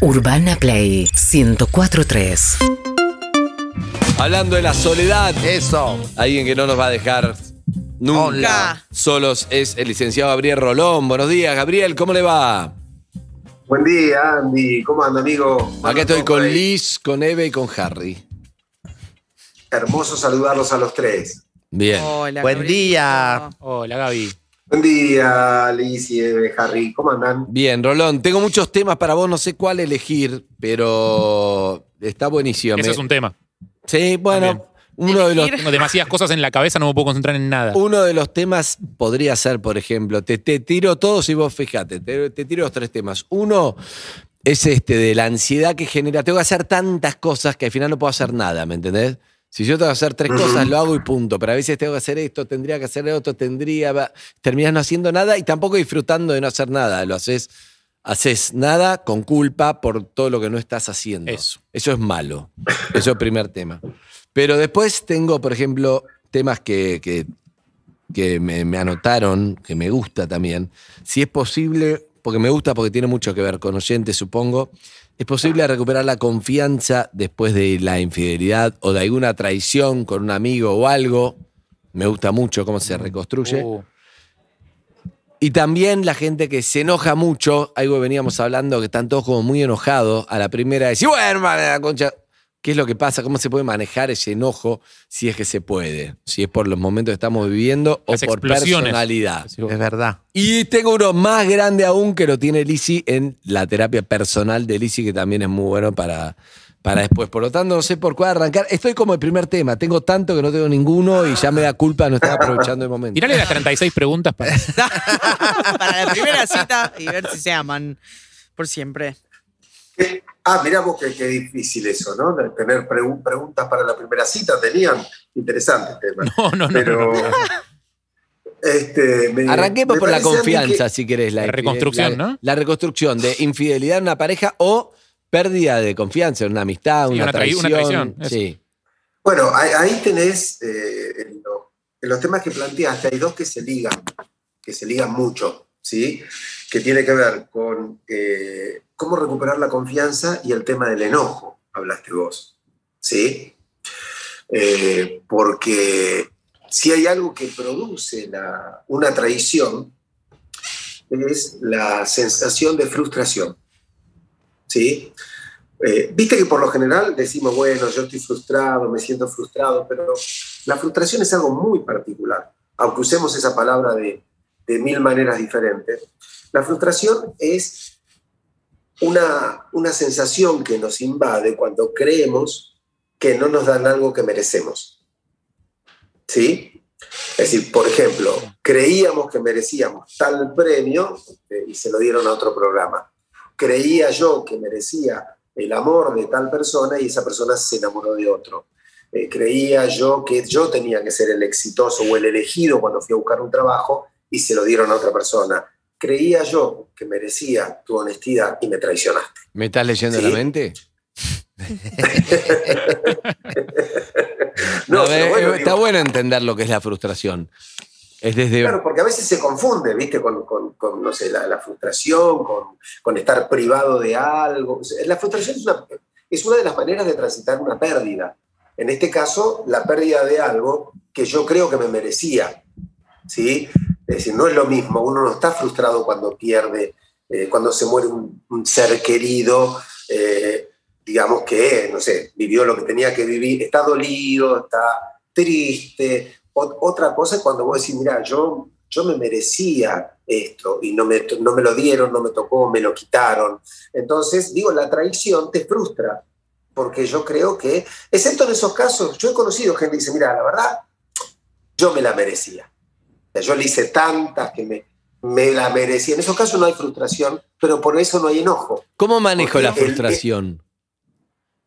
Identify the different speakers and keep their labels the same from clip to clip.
Speaker 1: Urbana Play 1043.
Speaker 2: Hablando de la soledad,
Speaker 3: Eso.
Speaker 2: alguien que no nos va a dejar nunca
Speaker 3: Hola.
Speaker 2: solos es el licenciado Gabriel Rolón. Buenos días, Gabriel, ¿cómo le va?
Speaker 4: Buen día, Andy. ¿Cómo anda, amigo?
Speaker 2: Acá estoy con
Speaker 4: Liz.
Speaker 2: Liz, con Eve y con Harry.
Speaker 4: Hermoso saludarlos a los tres.
Speaker 2: Bien.
Speaker 5: Hola,
Speaker 3: Buen día.
Speaker 6: Hola, Gaby.
Speaker 4: Buen día, Liz y Eve, Harry. ¿Cómo andan?
Speaker 2: Bien, Rolón, tengo muchos temas para vos, no sé cuál elegir, pero está buenísimo.
Speaker 6: Eso
Speaker 2: Me-
Speaker 6: es un tema.
Speaker 2: Sí, bueno,
Speaker 6: También.
Speaker 2: uno de los.
Speaker 6: Tengo demasiadas cosas en la cabeza, no me puedo concentrar en nada.
Speaker 2: Uno de los temas podría ser, por ejemplo, te, te tiro todos y vos fíjate, te, te tiro los tres temas. Uno es este de la ansiedad que genera. Tengo que hacer tantas cosas que al final no puedo hacer nada, ¿me entendés? Si yo tengo que hacer tres cosas, lo hago y punto. Pero a veces tengo que hacer esto, tendría que hacer otro, tendría. Terminas no haciendo nada y tampoco disfrutando de no hacer nada. Lo haces, haces nada con culpa por todo lo que no estás haciendo.
Speaker 6: Eso.
Speaker 2: Eso es malo. Eso es el primer tema. Pero después tengo, por ejemplo, temas que, que, que me, me anotaron, que me gusta también. Si es posible, porque me gusta porque tiene mucho que ver con oyentes, supongo, es posible recuperar la confianza después de la infidelidad o de alguna traición con un amigo o algo. Me gusta mucho cómo se reconstruye.
Speaker 6: Uh,
Speaker 2: Y también la gente que se enoja mucho, algo que veníamos hablando, que están todos como muy enojados a la primera, decir, bueno, hermano, la concha. ¿Qué es lo que pasa? ¿Cómo se puede manejar ese enojo si es que se puede? Si es por los momentos que estamos viviendo o
Speaker 6: Las
Speaker 2: por personalidad.
Speaker 3: Es verdad.
Speaker 2: Y tengo uno más grande aún que lo tiene Lisi en la terapia personal de Lisi, que también es muy bueno para, para después. Por lo tanto, no sé por cuál arrancar. Estoy como el primer tema. Tengo tanto que no tengo ninguno y ya me da culpa no estar aprovechando el momento.
Speaker 6: Tirale las 36 preguntas para.
Speaker 5: Para la primera cita y ver si se aman por siempre.
Speaker 4: Ah, mirá vos qué, qué difícil eso, ¿no? De tener pregu- preguntas para la primera cita. Tenían interesante el tema.
Speaker 6: No, no, no.
Speaker 4: Pero.
Speaker 6: no, no.
Speaker 4: Este, me-
Speaker 2: Arranquemos
Speaker 4: me
Speaker 2: por la confianza,
Speaker 4: que-
Speaker 2: si querés. La,
Speaker 6: La reconstrucción,
Speaker 2: la-
Speaker 6: ¿no?
Speaker 2: La reconstrucción de infidelidad en una pareja o pérdida de confianza en una amistad,
Speaker 6: Sí,
Speaker 2: una,
Speaker 6: una trai-
Speaker 2: traición.
Speaker 6: una traición, eso.
Speaker 2: Sí.
Speaker 4: Bueno, ahí, ahí tenés, eh, en, lo- en los temas que planteaste, hay dos que se ligan, que se ligan mucho, ¿sí? Que tiene que ver con eh, cómo recuperar la confianza y el tema del enojo, hablaste vos, ¿sí? Eh, porque si hay algo que produce una traición, es la sensación de frustración, ¿sí? Eh, Viste que por lo general decimos, bueno, yo estoy frustrado, me siento frustrado, pero la frustración es algo muy particular, aunque usemos esa palabra de, de mil maneras diferentes. La frustración es una, una sensación que nos invade cuando creemos que no nos dan algo que merecemos. ¿Sí? Es decir, por ejemplo, creíamos que merecíamos tal premio eh, y se lo dieron a otro programa. Creía yo que merecía el amor de tal persona y esa persona se enamoró de otro. Eh, creía yo que yo tenía que ser el exitoso o el elegido cuando fui a buscar un trabajo y se lo dieron a otra persona. Creía yo que merecía tu honestidad y me traicionaste.
Speaker 2: ¿Me estás leyendo
Speaker 4: Sí.
Speaker 2: la mente?
Speaker 4: No,
Speaker 2: A ver,
Speaker 4: pero bueno,
Speaker 2: eh, está
Speaker 4: digo,
Speaker 2: bueno entender lo que es la frustración. Es desde.
Speaker 4: Claro, porque a veces se confunde, ¿viste? Con, con- con, no sé, la, la frustración, con, con estar privado de algo. La frustración es una, es una de las maneras de transitar una pérdida. En este caso, la pérdida de algo que yo creo que me merecía. ¿sí? Es decir, no es lo mismo. Uno no está frustrado cuando pierde, eh, cuando se muere un, ser querido, eh, digamos que, no sé, vivió lo que tenía que vivir, está dolido, está triste. Ot- otra cosa es cuando vos decís, mira, yo, yo me merecía esto y no me, no me lo dieron, no me tocó, me lo quitaron. Entonces, digo, la traición te frustra, porque yo creo que, excepto en esos casos, yo he conocido gente que dice, mira, la verdad, yo me la merecía. Sea, yo le hice tantas que me, me la merecía. En esos casos no hay frustración, pero por eso no hay enojo.
Speaker 2: ¿Cómo manejo
Speaker 4: Porque
Speaker 2: la
Speaker 4: el-
Speaker 2: frustración?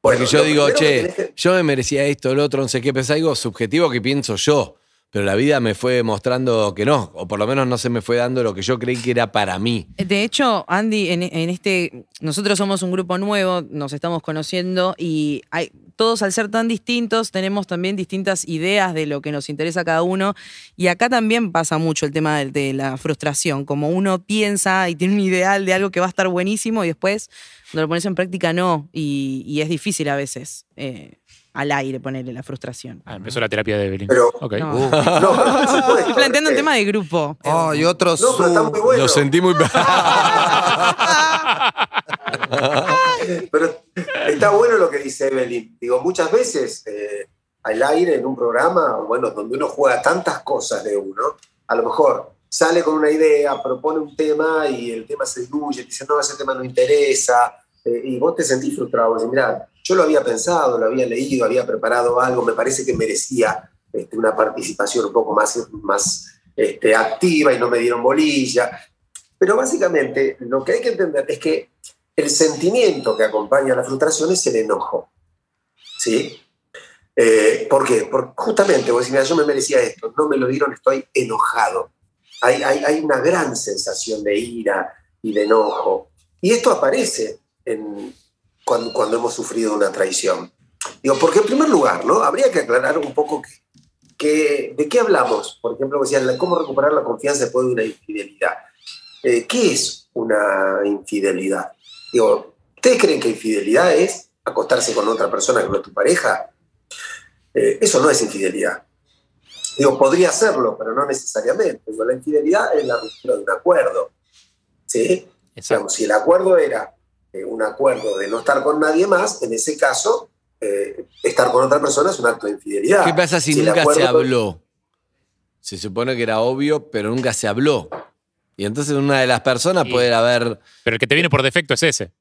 Speaker 4: Bueno,
Speaker 2: Porque yo digo, che,
Speaker 4: que-
Speaker 2: yo me merecía esto, lo otro, no sé qué, pero es algo subjetivo que pienso yo. Pero la vida me fue mostrando que no, o por lo menos no se me fue dando lo que yo creí que era para mí.
Speaker 5: De hecho, Andy, en, este, nosotros somos un grupo nuevo, nos estamos conociendo y hay, todos al ser tan distintos tenemos también distintas ideas de lo que nos interesa cada uno y acá también pasa mucho el tema de, la frustración, como uno piensa y tiene un ideal de algo que va a estar buenísimo y después cuando lo pones en práctica no y, y es difícil a veces eh, al aire ponerle la frustración.
Speaker 6: Ah, empezó la terapia de Evelyn.
Speaker 4: Pero-
Speaker 6: Ok.
Speaker 5: No.
Speaker 4: No, pero por supuesto,
Speaker 5: Estoy planteando un tema de grupo.
Speaker 3: Oh, y otro
Speaker 4: No, pero está muy bueno.
Speaker 2: Lo sentí muy.
Speaker 4: Pero está bueno lo que dice Evelyn. Digo, muchas veces eh, al aire en un programa, bueno, donde uno juega tantas cosas de uno, a lo mejor sale con una idea, propone un tema y el tema se diluye, dice, no, ese tema no interesa, eh, y vos te sentís frustrado. Decís, mira, yo lo había pensado, lo había leído, había preparado algo, me parece que merecía este, una participación un poco más, más este, activa y no me dieron bolilla. Pero básicamente lo que hay que entender es que el sentimiento que acompaña a la frustración es el enojo. ¿Sí? Eh, ¿Por qué? Porque justamente vos decís, mira, yo me merecía esto, no me lo dieron, estoy enojado. Hay, hay, hay una gran sensación de ira y de enojo. Y esto aparece en, cuando, cuando hemos sufrido una traición. Digo, porque en primer lugar, ¿no? Habría que aclarar un poco que, que- de qué hablamos. Por ejemplo, decían, cómo recuperar la confianza después de una infidelidad. Eh, ¿Qué es una infidelidad? Digo, ¿ustedes creen que infidelidad es acostarse con otra persona que no es tu pareja? Eh, eso no es infidelidad. Digo, podría serlo, pero no necesariamente. Digo, la infidelidad es la ruptura de un acuerdo. ¿Sí? Digamos, si el acuerdo era eh, un acuerdo de no estar con nadie más, en ese caso, eh, estar con otra persona es un acto de infidelidad.
Speaker 2: ¿Qué pasa si, nunca se habló? Se supone que era obvio, pero nunca se habló. Y entonces una de las personas
Speaker 6: Sí.
Speaker 2: puede haber
Speaker 6: Pero el que te viene por defecto es ese.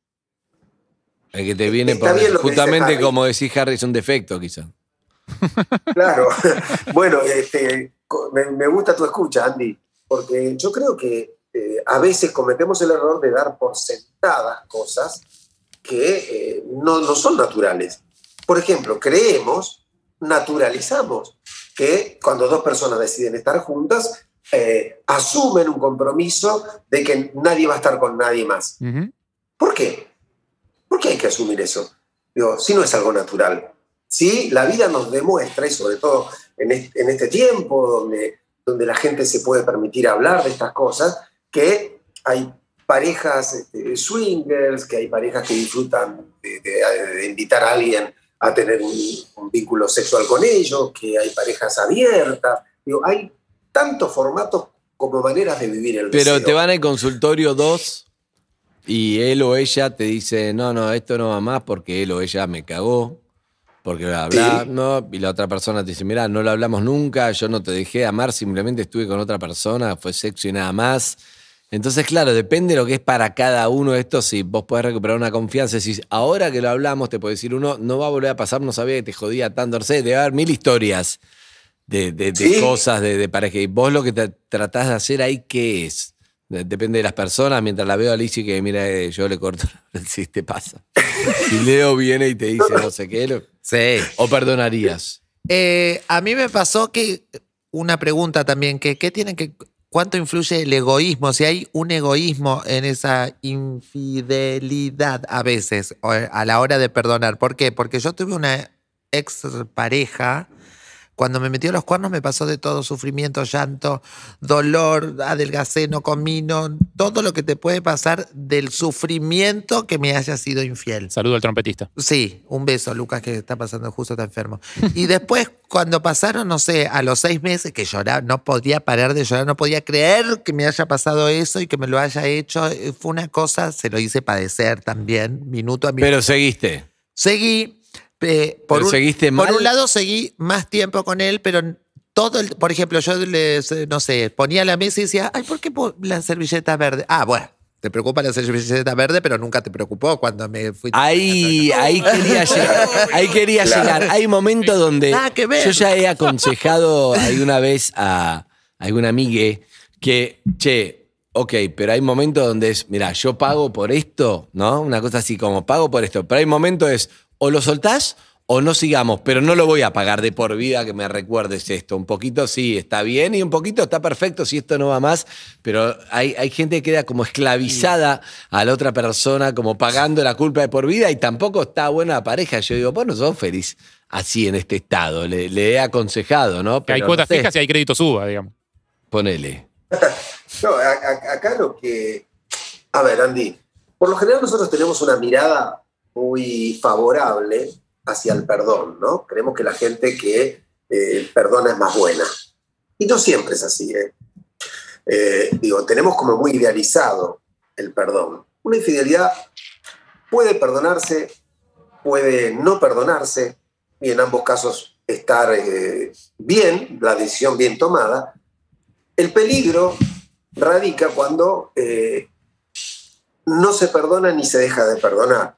Speaker 2: el que te viene
Speaker 4: Está
Speaker 2: por
Speaker 4: dice
Speaker 2: justamente como decís Harry es un defecto quizá.
Speaker 4: Claro. bueno, este, me, me gusta tu escucha, Andy, porque yo creo que eh, a veces cometemos el error de dar por sentadas cosas que eh, no, no son naturales. Por ejemplo, creemos, naturalizamos que cuando dos personas deciden estar juntas, eh, asumen un compromiso de que nadie va a estar con nadie más.
Speaker 6: Ujú.
Speaker 4: ¿Por qué? ¿Por qué hay que asumir eso? Digo, si no es algo natural. Sí, la vida nos demuestra, y sobre todo en este, en este tiempo donde, donde la gente se puede permitir hablar de estas cosas, que hay parejas este, swingers, que hay parejas que disfrutan de, de- de invitar a alguien a tener un, un vínculo sexual con ellos, que hay parejas abiertas. Digo, hay tantos formatos como maneras de vivir el
Speaker 2: Pero
Speaker 4: deseo.
Speaker 2: te van al consultorio dos y él o ella te dice, no, no, esto no va más porque él o ella me cagó, porque bla, bla,
Speaker 4: Sí.
Speaker 2: no. Y la otra persona te dice, mira, no lo hablamos nunca, yo no te dejé amar, simplemente estuve con otra persona, fue sexo y nada más. Entonces, claro, depende de lo que es para cada uno esto, si vos podés recuperar una confianza, si ahora que lo hablamos te puede decir uno, no va a volver a pasar, no sabía que te jodía tanto, no sé, debe haber mil historias de, de- de
Speaker 4: Sí.
Speaker 2: cosas de, de pareja. Y vos lo que te tratás de hacer ahí, ¿qué es? De- Depende de las personas. Mientras la veo a Alicia que mira, eh, yo le corto, si te pasa. Si Leo viene y te dice no sé qué, lo-
Speaker 3: Sí.
Speaker 2: o perdonarías.
Speaker 3: Eh, a mí me pasó que una pregunta también, que ¿qué tiene que cuánto influye el egoísmo? Si hay un egoísmo en esa infidelidad a veces o a la hora de perdonar. ¿Por qué? Porque yo tuve una ex pareja cuando me metió los cuernos me pasó de todo, sufrimiento, llanto, dolor, adelgacé, no comí, no- todo lo que te puede pasar del sufrimiento que me haya sido infiel.
Speaker 6: Saludo al trompetista.
Speaker 3: Sí, un beso, Lucas, que está pasando justo, está enfermo. Y después, cuando pasaron, no sé, a los seis meses que lloraba, no podía parar de llorar, no podía creer que me haya pasado eso y que me lo haya hecho. Eh, Fue una cosa, se lo hice padecer también, minuto a minuto.
Speaker 2: Pero seguiste.
Speaker 3: Seguí, eh, por, un,
Speaker 2: seguiste
Speaker 3: por
Speaker 2: mal.
Speaker 3: un lado seguí más tiempo con él, pero todo el, por ejemplo, yo les, no sé, ponía la mesa y decía, ay, ¿por qué la servilleta verde? Ah, bueno, te preocupa la servilleta verde, pero nunca te preocupó cuando me fui.
Speaker 2: Ahí, ahí quería llegar. Ahí quería llegar. Hay momentos donde
Speaker 3: Nada que ver.
Speaker 2: yo ya he aconsejado alguna vez a alguna amiga que, che, ok, pero hay momentos donde es, mira, yo pago por esto, ¿no? Una cosa así como pago por esto. Pero hay momentos es, o lo soltás o no sigamos, pero no lo voy a pagar de por vida que me recuerdes esto. Un poquito sí, está bien y un poquito está perfecto si esto no va más, pero hay, hay gente que queda como esclavizada a la otra persona, como pagando la culpa de por vida y tampoco está buena la pareja. Yo digo, vos no sos feliz así en este estado. Le, le he aconsejado, ¿no?
Speaker 6: Que hay cuotas
Speaker 2: no sé,
Speaker 6: fijas y hay crédito suba, digamos.
Speaker 2: Ponele.
Speaker 4: No, a- a- acá lo que. A ver, Andy, por lo general nosotros tenemos una mirada muy favorable hacia el perdón, ¿no? Creemos que la gente que eh, perdona es más buena. Y no siempre es así, ¿eh? Eh, Digo, tenemos como muy idealizado el perdón. Una infidelidad puede perdonarse, puede no perdonarse, y en ambos casos estar bien, la decisión bien tomada. El peligro radica cuando no se perdona ni se deja de perdonar.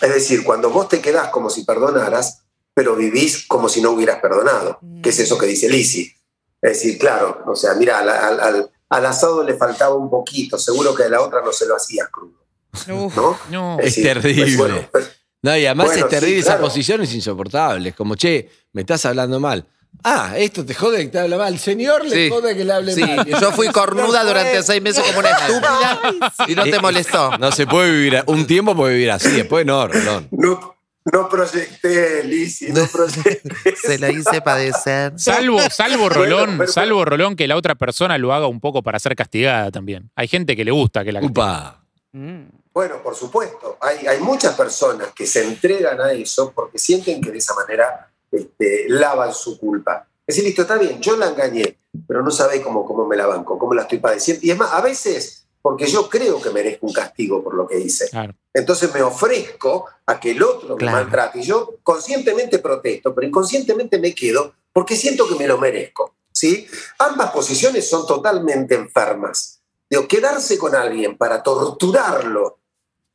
Speaker 4: Es decir, cuando vos te quedás como si perdonaras, pero vivís como si no hubieras perdonado, que es eso que dice Lisi. Es decir, claro, o sea, mira, al, al- al- al asado le faltaba un poquito, seguro que a la otra no se lo hacías crudo,
Speaker 5: Uf.
Speaker 4: ¿no?
Speaker 6: No.
Speaker 2: Es terrible.
Speaker 4: bueno, pero-
Speaker 2: No, y además
Speaker 4: Bueno,
Speaker 2: es terrible,
Speaker 4: sí,
Speaker 2: esa
Speaker 4: claro.
Speaker 2: posición es insoportable. Es como, che, me estás hablando mal. Ah, esto te jode que te habla mal. El señor le
Speaker 3: Sí.
Speaker 2: jode que le hable
Speaker 3: Sí,
Speaker 2: mal.
Speaker 3: yo fui cornuda durante seis meses como una estúpida y no te molestó.
Speaker 2: No se puede vivir, un tiempo puede vivir así, después no, Rolón.
Speaker 4: no, no proyecté, Lisi, no proyecté.
Speaker 3: Se la hice padecer.
Speaker 6: Salvo, salvo Rolón,
Speaker 4: pero-
Speaker 6: salvo Rolón que la otra persona lo haga un poco para ser castigada también. Hay gente que le gusta que la.
Speaker 2: Upa.
Speaker 5: Mm.
Speaker 4: Bueno, por supuesto. Hay, hay muchas personas que se entregan a eso porque sienten que de esa manera este, lavan su culpa. Es decir, listo, está bien, yo la engañé, pero no sabe cómo, cómo me la banco, cómo la estoy padeciendo. Y es más, a veces, porque yo creo que merezco un castigo por lo que hice.
Speaker 6: Claro.
Speaker 4: Entonces me ofrezco a que el otro
Speaker 3: Claro.
Speaker 4: me maltrate. Y yo conscientemente protesto, pero inconscientemente me quedo porque siento que me lo merezco. ¿sí? Ambas posiciones son totalmente enfermas. Digo, quedarse con alguien para torturarlo,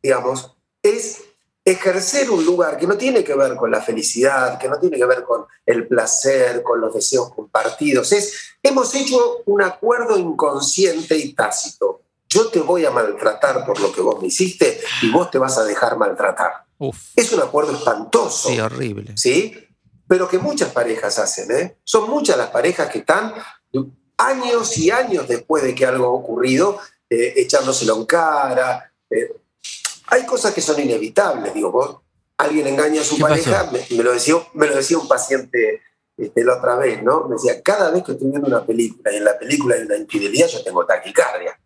Speaker 4: digamos, es ejercer un lugar que no tiene que ver con la felicidad, que no tiene que ver con el placer, con los deseos compartidos. Es, hemos hecho un acuerdo inconsciente y tácito. Yo te voy a maltratar por lo que vos me hiciste y vos te vas a dejar maltratar.
Speaker 6: Uf.
Speaker 4: Es un acuerdo espantoso.
Speaker 3: Sí, horrible.
Speaker 4: ¿sí? Pero que muchas parejas hacen, ¿eh? Son muchas las parejas que están años y años después de que algo ha ocurrido, eh, echándoselo en cara. eh. Hay cosas que son inevitables, digo, vos, alguien engaña a su
Speaker 2: ¿Qué
Speaker 4: pareja, me, me lo decía, me lo decía un paciente este, la otra vez, ¿no? Me decía, cada vez que estoy viendo una película y en la película hay una infidelidad, yo tengo taquicardia.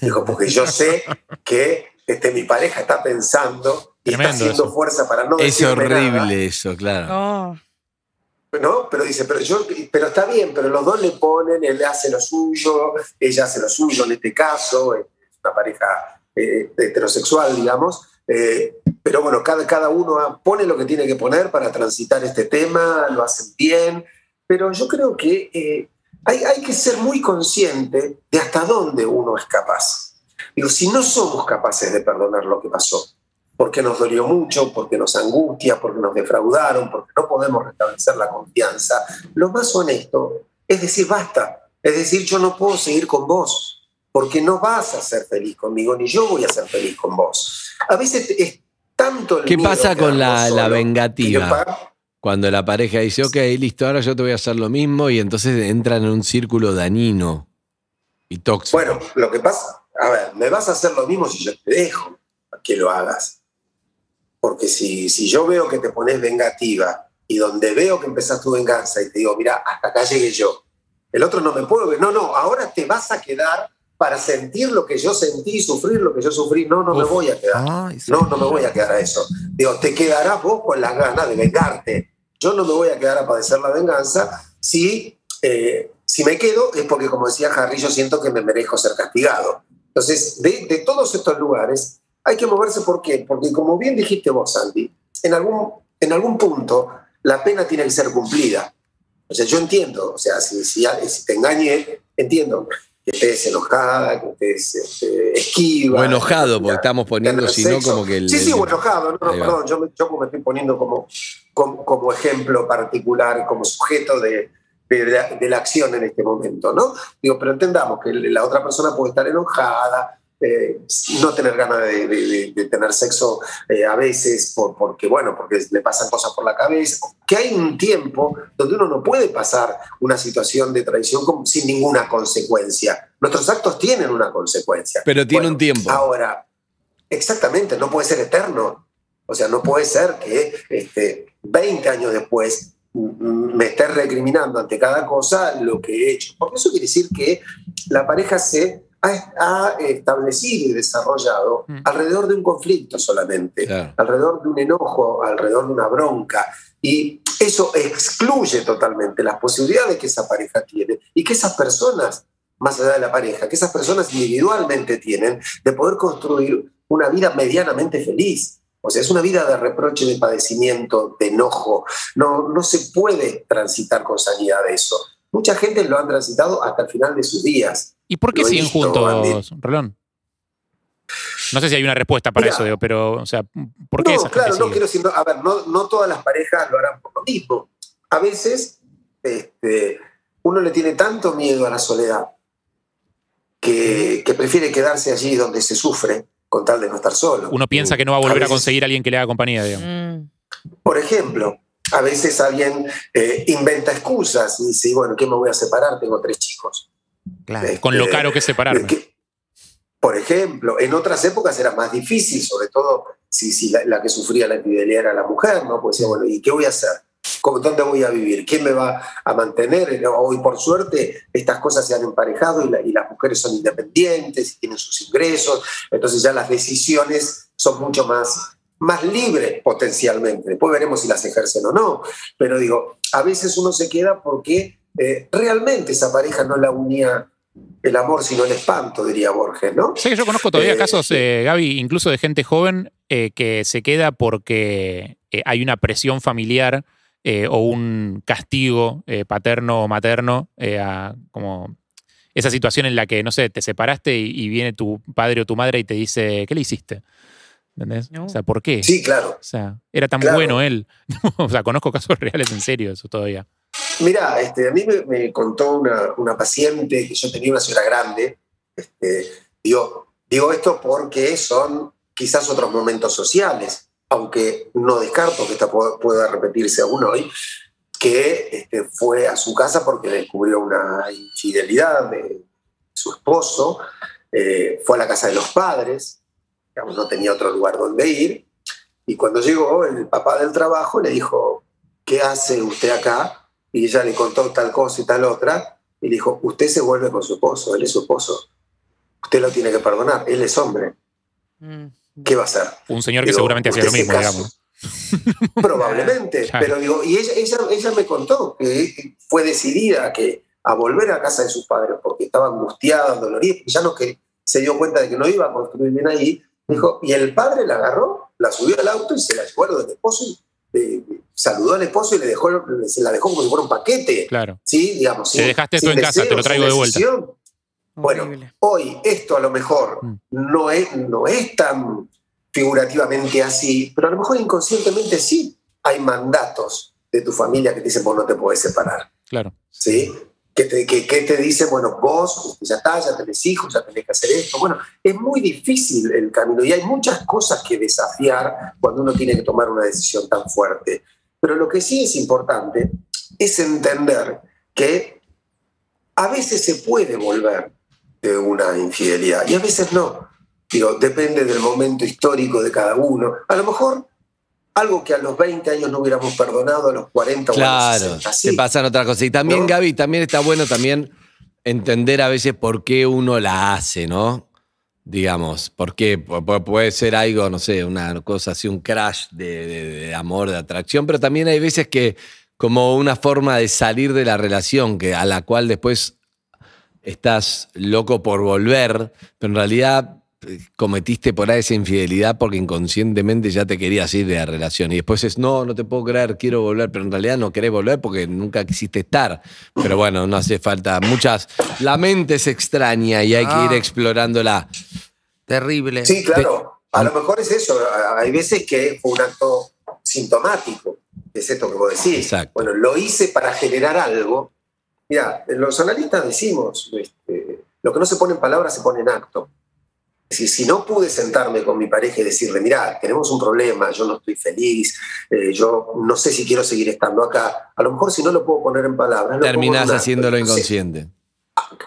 Speaker 4: Dijo, porque yo sé que este, mi pareja está pensando y
Speaker 6: Tremendo
Speaker 4: está haciendo
Speaker 6: eso.
Speaker 4: fuerza para no
Speaker 2: Es
Speaker 4: decirme nada.
Speaker 2: horrible eso, claro.
Speaker 5: Oh.
Speaker 4: ¿no? Pero dice, pero, yo, pero está bien, pero los dos le ponen, él hace lo suyo, ella hace lo suyo en este caso, es una pareja eh, heterosexual, digamos, eh, pero bueno, cada, cada uno pone lo que tiene que poner para transitar este tema, lo hacen bien, pero yo creo que eh, hay, hay que ser muy consciente de hasta dónde uno es capaz. Digo, si no somos capaces de perdonar lo que pasó, porque nos dolió mucho, porque nos angustia, porque nos defraudaron, porque no podemos restablecer la confianza, lo más honesto es decir, basta. Es decir, yo no puedo seguir con vos, porque no vas a ser feliz conmigo, ni yo voy a ser feliz con vos. A veces es tanto el
Speaker 2: ¿Qué
Speaker 4: miedo
Speaker 2: pasa con la- la vengativa? Cuando la pareja dice, ok, listo, ahora yo te voy a hacer lo mismo y entonces entran en un círculo dañino y tóxico.
Speaker 4: Bueno, lo que pasa, a ver, me vas a hacer lo mismo si yo te dejo que lo hagas. Porque si, si yo veo que te pones vengativa y donde veo que empezás tu venganza y te digo, mira, hasta acá llegué yo, el otro no me puedo ver, no, no, ahora te vas a quedar para sentir lo que yo sentí, sufrir lo que yo sufrí, no, no me voy a quedar.
Speaker 3: Ay, sí.
Speaker 4: No, no me voy a quedar a eso. Digo, te quedarás vos con las ganas de vengarte. Yo no me voy a quedar a padecer la venganza si, eh, si me quedo es porque, como decía Harry, yo siento que me merezco ser castigado. Entonces, de, de todos estos lugares hay que moverse. ¿Por qué? Porque, como bien dijiste vos, Sandy, en algún, en algún punto la pena tiene que ser cumplida. O sea, yo entiendo, o sea, si, si, si te engañé, entiendo que estés enojada, que estés este, esquiva.
Speaker 2: o enojado, porque estamos poniendo, si no, como que el.
Speaker 4: Sí, sí, o enojado, no, no, perdón, yo yo me estoy poniendo como, como, como ejemplo particular, como sujeto de, de, la, de la acción en este momento, ¿no? Digo, pero entendamos que la otra persona puede estar enojada, eh, no tener ganas de, de- de- de tener sexo eh, a veces por- porque, bueno, porque le pasan cosas por la cabeza. Que hay un tiempo donde uno no puede pasar una situación de traición como- sin ninguna consecuencia. Nuestros actos tienen una consecuencia.
Speaker 2: Pero tiene
Speaker 4: Bueno,
Speaker 2: un tiempo.
Speaker 4: Ahora, exactamente, no puede ser eterno. O sea, no puede ser que este, 20 años después me esté recriminando ante cada cosa lo que he hecho. Porque eso quiere decir que la pareja se ha, ha establecido y desarrollado
Speaker 6: Mm.
Speaker 4: alrededor de un conflicto solamente,
Speaker 2: Claro.
Speaker 4: alrededor de un enojo, alrededor de una bronca. Y eso excluye totalmente las posibilidades que esa pareja tiene y que esas personas, más allá de la pareja, que esas personas individualmente tienen de poder construir una vida medianamente feliz. O sea, es una vida de reproche, de padecimiento, de enojo. No, no se puede transitar con sanidad de eso. Mucha gente lo han transitado hasta el final de sus días.
Speaker 6: ¿Y por qué
Speaker 4: Lo
Speaker 6: siguen juntos, Rolón? No sé si hay una respuesta para
Speaker 4: Mira.
Speaker 6: eso, digo, pero, o sea, ¿por qué
Speaker 4: no,
Speaker 6: esa
Speaker 4: claro, no quiero decir, no, a ver, no, no todas las parejas lo harán por lo mismo. A veces este, uno le tiene tanto miedo a la soledad que, que prefiere quedarse allí donde se sufre con tal de no estar solo.
Speaker 6: Uno piensa que no va a volver a,
Speaker 4: veces-
Speaker 6: conseguir a alguien que le haga compañía, digamos.
Speaker 5: Mm.
Speaker 4: Por ejemplo, a veces alguien eh, inventa excusas y dice, bueno, ¿qué me voy a separar? Tengo tres chicos.
Speaker 3: Claro.
Speaker 4: Este,
Speaker 6: Con lo caro que es separarme.
Speaker 4: que- por ejemplo, en otras épocas era más difícil, sobre todo si, si la, la que sufría la infidelidad era la mujer, ¿no? Pues decía, bueno, ¿y qué voy a hacer? ¿Cómo- ¿Dónde voy a vivir? ¿Quién me va a mantener? Hoy, por suerte, estas cosas se han emparejado y, la- y las mujeres son independientes y tienen sus ingresos, entonces ya las decisiones son mucho más, más libres potencialmente. Después veremos si las ejercen o no, pero digo, a veces uno se queda porque eh, realmente esa pareja no la unía el amor, sino el espanto, diría Borges, ¿no?
Speaker 6: Sé que yo conozco todavía
Speaker 4: Eh,
Speaker 6: casos, eh, Gaby, incluso de gente joven eh, que se queda porque eh, hay una presión familiar eh, o un castigo eh, paterno o materno, eh, a como esa situación en la que, no sé, te separaste y, y viene tu padre o tu madre y te dice, ¿qué le hiciste? ¿Entendés?
Speaker 5: No.
Speaker 6: O sea, ¿por qué?
Speaker 4: Sí, claro.
Speaker 6: O sea, era tan
Speaker 4: Claro.
Speaker 6: bueno él. o sea, conozco casos reales en serio de eso todavía.
Speaker 4: Mira, este, a mí me, contó una, una paciente que yo tenía una señora grande. Este, digo, digo esto porque son quizás otros momentos sociales, aunque no descarto que esta pu- pueda repetirse aún hoy, que este, fue a su casa porque descubrió una infidelidad de su esposo, eh, fue a la casa de los padres, no tenía otro lugar donde ir, y cuando llegó el papá del trabajo le dijo, ¿qué hace usted acá? Y ella le contó tal cosa y tal otra, y le dijo, usted se vuelve con su esposo, él es su esposo, usted lo tiene que perdonar, él es hombre,
Speaker 5: Mm.
Speaker 4: ¿qué va a hacer?
Speaker 6: Un señor que
Speaker 4: Digo,
Speaker 6: seguramente hacía lo
Speaker 4: se
Speaker 6: mismo, digamos.
Speaker 4: Probablemente,
Speaker 6: Claro.
Speaker 4: pero digo, y ella, ella, ella me contó que fue decidida a, que, a volver a casa de sus padres porque estaba angustiada, dolorida, porque ya no que se dio cuenta de que no iba a construir bien ahí, dijo, y el padre la agarró, la subió al auto y se la llevó a lo del esposo y eh, saludó al esposo y le dejó, se la dejó como si fuera un paquete.
Speaker 6: Claro.
Speaker 4: Sí, digamos.
Speaker 6: Te
Speaker 4: sin-
Speaker 6: dejaste esto en casa, te lo traigo de vuelta.
Speaker 4: decisión. Bueno,
Speaker 5: Horrible.
Speaker 4: Hoy esto a lo mejor
Speaker 6: Mm.
Speaker 4: no, es, no es tan figurativamente así, pero a lo mejor inconscientemente sí hay mandatos de tu familia que te dicen vos no te podés separar.
Speaker 6: Claro.
Speaker 4: ¿sí? Que te, que, te dicen, bueno, vos ya está, ya tenés hijos, ya tenés que hacer esto. Bueno, es muy difícil el camino y hay muchas cosas que desafiar cuando uno tiene que tomar una decisión tan fuerte. Pero lo que sí es importante es entender que a veces se puede volver de una infidelidad y a veces no. Digo, depende del momento histórico de cada uno. A lo mejor algo que a los 20 años no hubiéramos perdonado, a los 40 o a los
Speaker 2: Claro,
Speaker 4: 60.
Speaker 2: te
Speaker 4: sí.
Speaker 2: pasan otra cosa. Y también,
Speaker 4: ¿No?
Speaker 2: Gaby, también está bueno también entender a veces por qué uno la hace, ¿no? Digamos, porque puede ser algo, no sé, una cosa así, un crash de, de- de amor, de atracción, pero también hay veces que como una forma de salir de la relación, que a la cual después estás loco por volver, pero en realidad cometiste por ahí esa infidelidad porque inconscientemente ya te querías ir de la relación. Y después es, no, no te puedo creer, quiero volver, pero en realidad no querés volver porque nunca quisiste estar. Pero bueno, no hace falta muchas... La mente es extraña y hay que
Speaker 3: Ah.
Speaker 2: ir explorándola.
Speaker 3: Terrible.
Speaker 4: Sí, claro. A lo mejor es eso. Hay veces que fue un acto sintomático. Es esto que vos decís.
Speaker 2: Exacto.
Speaker 4: Bueno, lo hice para generar algo. Mira, los analistas decimos, este, lo que no se pone en palabras se pone en acto. Es decir, si no pude sentarme con mi pareja y decirle, mira, tenemos un problema, yo no estoy feliz, eh, yo no sé si quiero seguir estando acá, a lo mejor si no lo puedo poner en palabras.
Speaker 2: Terminás
Speaker 4: acto.
Speaker 2: haciéndolo
Speaker 4: Entonces,
Speaker 2: inconsciente.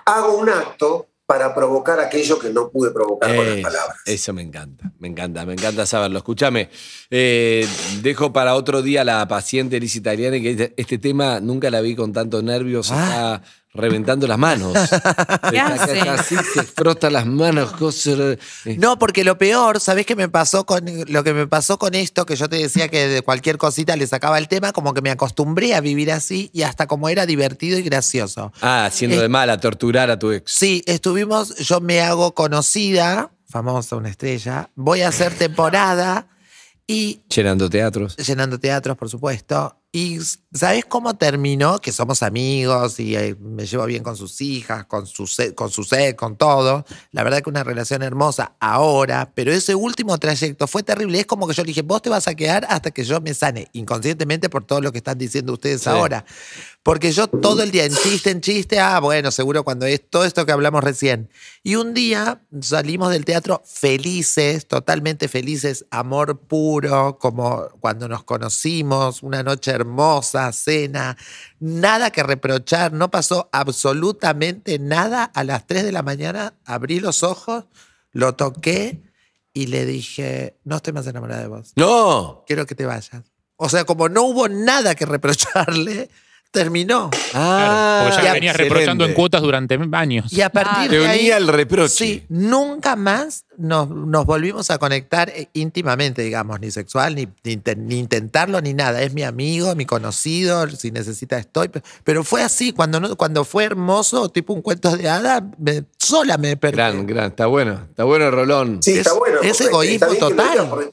Speaker 4: Hago un acto para provocar aquello que no pude provocar con las palabras.
Speaker 2: eso me encanta, me encanta, me encanta saberlo. Escúchame, eh, dejo para otro día la paciente Liz Italiana que este- este tema nunca la vi con tanto nervios, está reventando las manos.
Speaker 5: ¿Qué hace?
Speaker 2: así, se frota las manos.
Speaker 3: No, porque lo peor, ¿sabés qué me pasó con lo que me pasó con esto? Que yo te decía que de cualquier cosita le sacaba el tema, como que me acostumbré a vivir así y hasta como era divertido y gracioso.
Speaker 2: Ah, haciendo
Speaker 3: Eh,
Speaker 2: de mal a torturar a tu ex.
Speaker 3: Sí, estuvimos, yo me hago conocida, famosa, una estrella, voy a hacer temporada y
Speaker 2: Llenando teatros.
Speaker 3: llenando teatros, por supuesto. Y ¿sabes cómo terminó? Que somos amigos y eh, me llevo bien con sus hijas, con su, con su sed, con todo. La verdad que una relación hermosa ahora, pero ese último trayecto fue terrible. Es como que yo le dije, vos te vas a quedar hasta que yo me sane, inconscientemente por todo lo que están diciendo ustedes
Speaker 2: Sí.
Speaker 3: ahora. Porque yo todo el día en chiste, en chiste, ah, bueno, seguro cuando es todo esto que hablamos recién. Y un día salimos del teatro felices, totalmente felices, amor puro, como cuando nos conocimos, una noche hermosa, cena, nada que reprochar, no pasó absolutamente nada. A las 3 de la mañana abrí los ojos, lo toqué y le dije, no estoy más enamorada de vos,
Speaker 2: ¡No!
Speaker 3: quiero que te vayas. O sea, como no hubo nada que reprocharle, terminó.
Speaker 2: Ah,
Speaker 6: Porque ya
Speaker 3: ya,
Speaker 6: venías reprochando en cuotas durante años.
Speaker 3: Y a partir
Speaker 2: Te
Speaker 3: de ahí,
Speaker 2: unía el reproche.
Speaker 3: Sí, nunca más nos, nos volvimos a conectar eh, íntimamente, digamos, ni sexual, ni, ni, inten- ni intentarlo, ni nada. Es mi amigo, mi conocido, si necesita estoy. pe- Pero fue así, cuando, no- cuando fue hermoso, tipo un cuento de hadas, me- sola me perdí.
Speaker 2: Gran, gran, está bueno, está bueno Rolón.
Speaker 4: Sí, está
Speaker 3: Es-
Speaker 4: bueno.
Speaker 3: es egoísmo total.
Speaker 4: porque-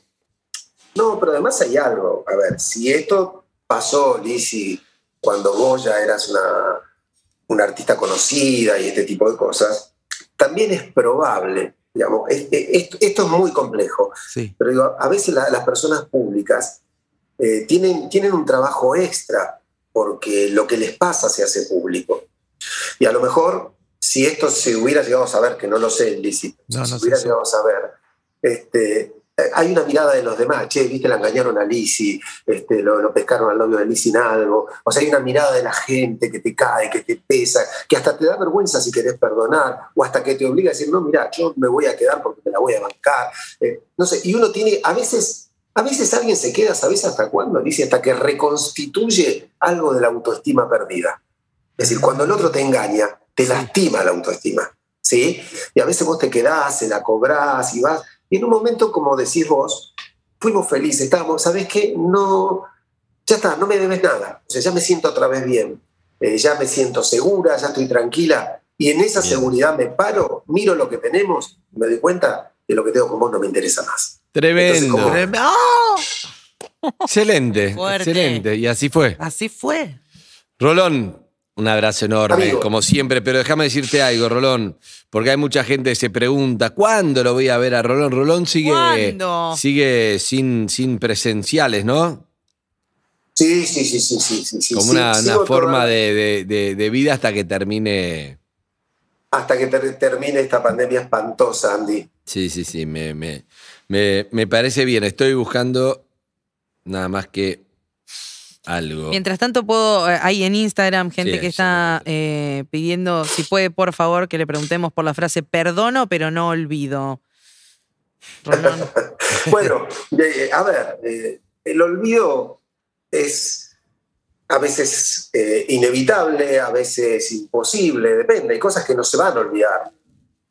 Speaker 4: No, pero además hay algo. A ver, si esto pasó, Lizzy, cuando vos ya eras una, una artista conocida y este tipo de cosas, también es probable, digamos, es- es- esto, es muy complejo,
Speaker 3: Sí.
Speaker 4: pero digo, a veces la- las personas públicas eh, tienen, tienen un trabajo extra porque lo que les pasa se hace público. Y a lo mejor, si esto se hubiera llegado a saber, que no lo sé, Lizzy,
Speaker 3: No, no
Speaker 4: si hubiera llegado a saber, este, hay una mirada de los demás, che, viste, la engañaron a Lizzy, este, lo, lo pescaron al novio de Lizzy en algo, o sea, hay una mirada de la gente que te cae, que te pesa, que hasta te da vergüenza si querés perdonar, o hasta que te obliga a decir, no, mira, yo me voy a quedar porque te la voy a bancar, Eh, no sé, y uno tiene, a veces, a veces alguien se queda, ¿sabes hasta cuándo? Dice, hasta que reconstituye algo de la autoestima perdida. Es decir, cuando el otro te engaña, te lastima la autoestima, ¿sí? Y a veces vos te quedás, se la cobrás y vas. Y en un momento, como decís vos, fuimos felices, estábamos, ¿sabes qué? No, ya está, no me debes nada. O sea, ya me siento otra vez bien, eh, ya me siento segura, ya estoy tranquila. Y en esa
Speaker 2: Bien.
Speaker 4: seguridad me paro, miro lo que tenemos y me doy cuenta que lo que tengo con vos no me interesa más.
Speaker 2: Tremendo.
Speaker 4: Entonces, como-
Speaker 3: ¡Ah!
Speaker 2: Excelente,
Speaker 5: Fuerte.
Speaker 2: excelente. Y así fue.
Speaker 3: Así fue.
Speaker 2: Rolón, un abrazo enorme,
Speaker 4: Amigo.
Speaker 2: como siempre, pero déjame decirte algo, Rolón, porque hay mucha gente que se pregunta, ¿cuándo lo voy a ver a Rolón? Rolón sigue,
Speaker 5: ¿Cuándo?
Speaker 2: sigue sin, sin presenciales, ¿no?
Speaker 4: Sí, sí, sí, sí, sí. sí,
Speaker 2: Como
Speaker 4: sí,
Speaker 2: una, forma de, de- de- de vida hasta que termine.
Speaker 4: Hasta que ter- termine esta pandemia espantosa, Andy.
Speaker 2: Sí, sí, sí, me, me, me, me parece bien. Estoy buscando nada más que algo.
Speaker 5: Mientras tanto, puedo, eh, hay en Instagram gente
Speaker 2: Sí,
Speaker 5: que está eh, pidiendo si puede, por favor, que le preguntemos por la frase perdono, pero no olvido.
Speaker 4: Bueno, eh, a ver, eh, el olvido es a veces eh, inevitable, a veces imposible, depende, hay cosas que no se van a olvidar.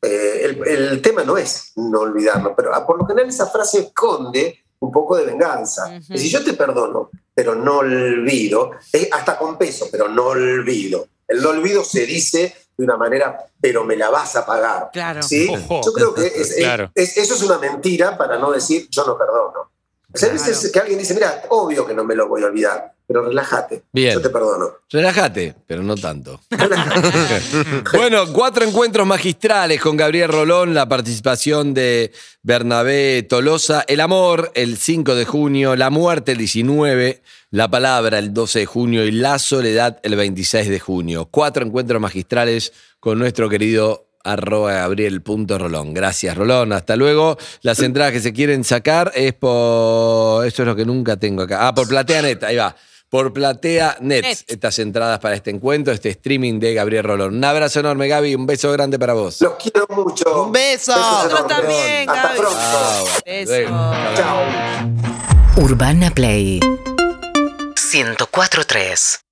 Speaker 4: Eh, el, el tema no es no olvidarlo, pero ah, por lo general esa frase esconde un poco de venganza. Y si yo te perdono, pero no olvido, es hasta con peso, pero no olvido. El no olvido se dice de una manera, pero me la vas a pagar.
Speaker 5: Claro.
Speaker 4: ¿sí?
Speaker 6: Ojo.
Speaker 4: Yo creo que es- es-
Speaker 6: Claro.
Speaker 4: es- eso es una mentira para no decir yo no perdono. O sea, a veces que alguien dice, mira, obvio que no me lo voy a olvidar, pero relájate,
Speaker 2: Bien.
Speaker 4: yo te perdono.
Speaker 2: Relájate, pero no tanto. bueno, cuatro encuentros magistrales con Gabriel Rolón, la participación de Bernabé Tolosa, El amor el 5 de junio, La muerte el 19, La palabra el 12 de junio y La soledad el 26 de junio. Cuatro encuentros magistrales con nuestro querido arroba gabriel.rolón. Gracias, Rolón. Hasta luego. Las entradas que se quieren sacar es por. Eso es lo que nunca tengo acá. Ah, por PlateaNet, ahí va. Por PlateaNet,
Speaker 5: Net.
Speaker 2: estas entradas para este encuentro, este streaming de Gabriel Rolón. Un abrazo enorme, Gaby. Un beso grande para vos.
Speaker 4: Los quiero mucho.
Speaker 3: Un beso.
Speaker 4: Besos
Speaker 5: Nosotros también,
Speaker 4: Hasta
Speaker 5: Gaby.
Speaker 4: pronto.
Speaker 2: Chao.
Speaker 5: Beso.
Speaker 4: Chao.
Speaker 1: Urbana Play 104.3